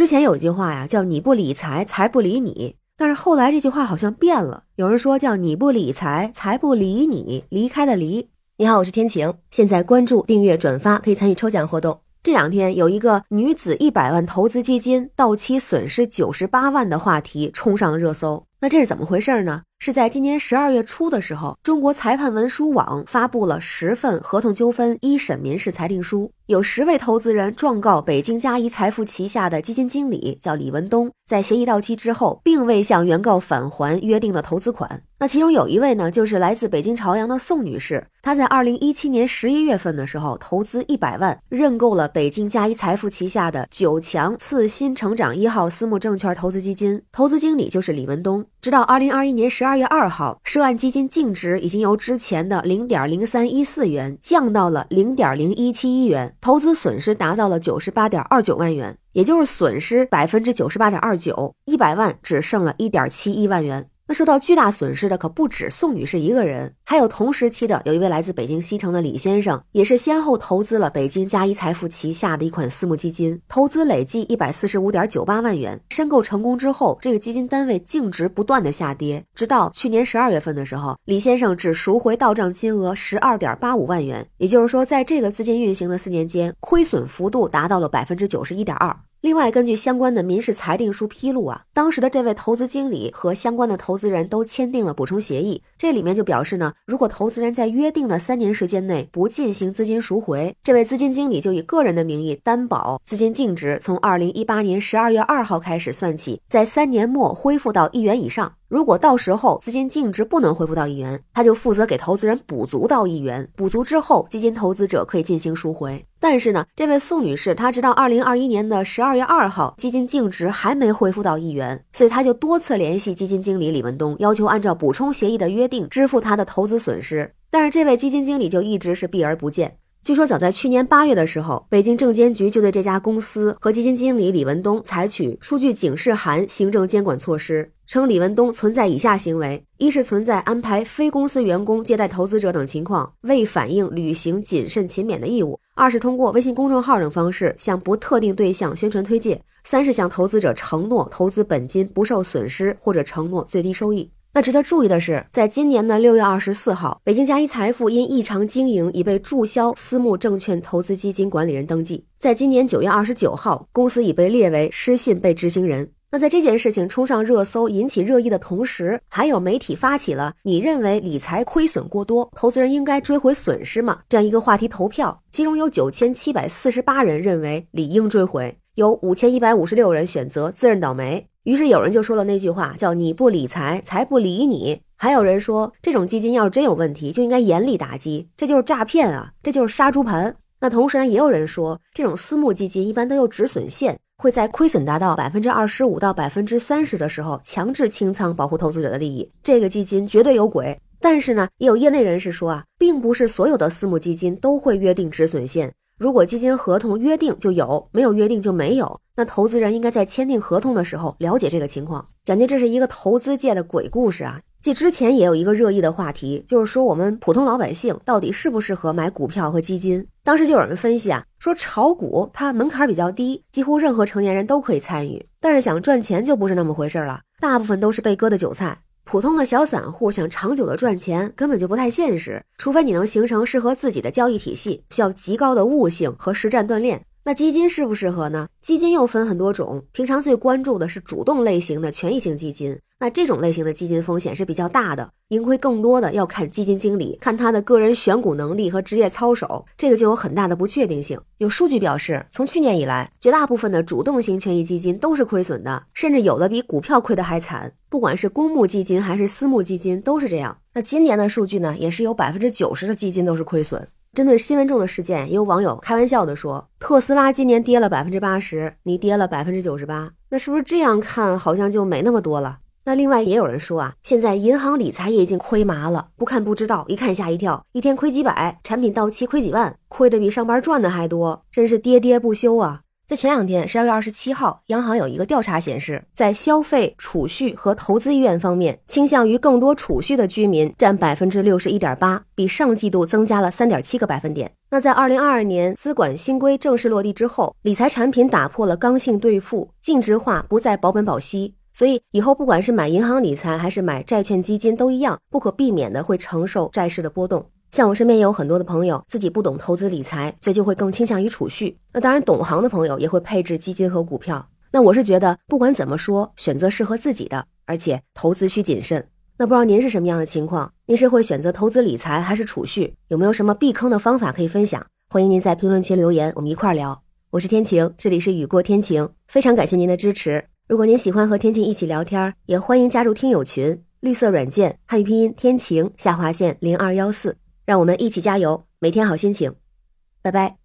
之前有句话呀，叫“你不理财，财不理你”，但是后来这句话好像变了，有人说叫“你不理财，财不理你”，离开的离。你好，我是天晴，现在关注、订阅、转发可以参与抽奖活动。这两天有一个女子一百万投资基金到期损失九十八万的话题冲上了热搜。那这是怎么回事呢？是在今年十二月初的时候，中国裁判文书网发布了十份合同纠纷一审民事裁定书，有十位投资人状告北京嘉怡财富旗下的基金经理叫李文东，在协议到期之后，并未向原告返还约定的投资款。那其中有一位呢，就是来自北京朝阳的宋女士，她在二零一七年十一月份的时候，投资一百万认购了北京嘉一财富旗下的九强次新成长一号私募证券投资基金，投资经理就是李文东。直到二零二一年十二月二号，涉案基金净值已经由之前的零点零三一四元降到了零点零一七一元，投资损失达到了九十八点二九万元，也就是损失百分之九十八点二九，一百万只剩了一点七一万元。那受到巨大损失的可不止宋女士一个人，还有同时期的有一位来自北京西城的李先生，也是先后投资了北京嘉一财富旗下的一款私募基金，投资累计一百四十五点九八万元。申购成功之后，这个基金单位净值不断的下跌，直到去年十二月份的时候，李先生只赎回到账金额十二点八五万元，也就是说，在这个资金运行的四年间，亏损幅度达到了百分之九十一点二。另外，根据相关的民事裁定书披露啊，当时的这位投资经理和相关的投资人都签订了补充协议，这里面就表示呢，如果投资人在约定的三年时间内不进行资金赎回，这位资金经理就以个人的名义担保资金净值从二零一八年十二月二号开始算起，在三年末恢复到一元以上。如果到时候资金净值不能恢复到一元，他就负责给投资人补足到一元，补足之后，基金投资者可以进行赎回。但是呢，这位宋女士她直到二零二一年的十二月二号，基金净值还没恢复到一元，所以她就多次联系基金经理李文东，要求按照补充协议的约定支付她的投资损失。但是这位基金经理就一直是避而不见。据说早在去年八月的时候，北京证监局就对这家公司和基金经理李文东采取数据警示函行政监管措施，称李文东存在以下行为：一是存在安排非公司员工接待投资者等情况，未反映履行谨慎勤勉的义务；二是通过微信公众号等方式向不特定对象宣传推介；三是向投资者承诺投资本金不受损失，或者承诺最低收益。那值得注意的是，在今年的六月二十四号，北京嘉一财富因异常经营已被注销私募证券投资基金管理人登记。在今年九月二十九号，公司已被列为失信被执行人。那在这件事情冲上热搜、引起热议的同时，还有媒体发起了“你认为理财亏损过多，投资人应该追回损失吗？”这样一个话题投票，其中有九千七百四十八人认为理应追回，有五千一百五十六人选择自认倒霉。于是有人就说了那句话，叫“你不理财，财不理你”。还有人说，这种基金要是真有问题，就应该严厉打击，这就是诈骗啊，这就是杀猪盘。那同时呢，也有人说，这种私募基金一般都有止损线，会在亏损达到百分之二十五到百分之三十的时候强制清仓，保护投资者的利益。这个基金绝对有鬼。但是呢，也有业内人士说啊，并不是所有的私募基金都会约定止损线。如果基金合同约定就有，没有约定就没有。那投资人应该在签订合同的时候了解这个情况。感觉这是一个投资界的鬼故事啊！继之前也有一个热议的话题，就是说我们普通老百姓到底适不适合买股票和基金？当时就有人分析啊，说炒股它门槛比较低，几乎任何成年人都可以参与，但是想赚钱就不是那么回事了，大部分都是被割的韭菜。普通的小散户想长久的赚钱，根本就不太现实。除非你能形成适合自己的交易体系，需要极高的悟性和实战锻炼。那基金适不适合呢？基金又分很多种，平常最关注的是主动类型的权益型基金。那这种类型的基金风险是比较大的，盈亏更多的要看基金经理，看他的个人选股能力和职业操守，这个就有很大的不确定性。有数据表示，从去年以来，绝大部分的主动型权益基金都是亏损的，甚至有的比股票亏得还惨。不管是公募基金还是私募基金都是这样。那今年的数据呢，也是有百分之九十的基金都是亏损。针对新闻中的事件，也有网友开玩笑的说：“特斯拉今年跌了百分之八十，你跌了百分之九十八，那是不是这样看好像就没那么多了？”那另外也有人说啊，现在银行理财也已经亏麻了，不看不知道，一看吓一跳，一天亏几百，产品到期亏几万，亏的比上班赚的还多，真是跌跌不休啊！在前两天，十二月二十七号，央行有一个调查显示，在消费、储蓄和投资意愿方面，倾向于更多储蓄的居民占百分之六十一点八，比上季度增加了三点七个百分点。那在二零二二年资管新规正式落地之后，理财产品打破了刚性兑付、净值化，不再保本保息，所以以后不管是买银行理财还是买债券基金，都一样，不可避免的会承受债市的波动。像我身边也有很多的朋友自己不懂投资理财，所以就会更倾向于储蓄。那当然，懂行的朋友也会配置基金和股票。那我是觉得，不管怎么说，选择适合自己的，而且投资需谨慎。那不知道您是什么样的情况？您是会选择投资理财还是储蓄？有没有什么避坑的方法可以分享？欢迎您在评论区留言，我们一块儿聊。我是天晴，这里是雨过天晴，非常感谢您的支持。如果您喜欢和天晴一起聊天，也欢迎加入听友群，绿色软件汉语拼音天晴下划线零二幺四。让我们一起加油，每天好心情，拜拜。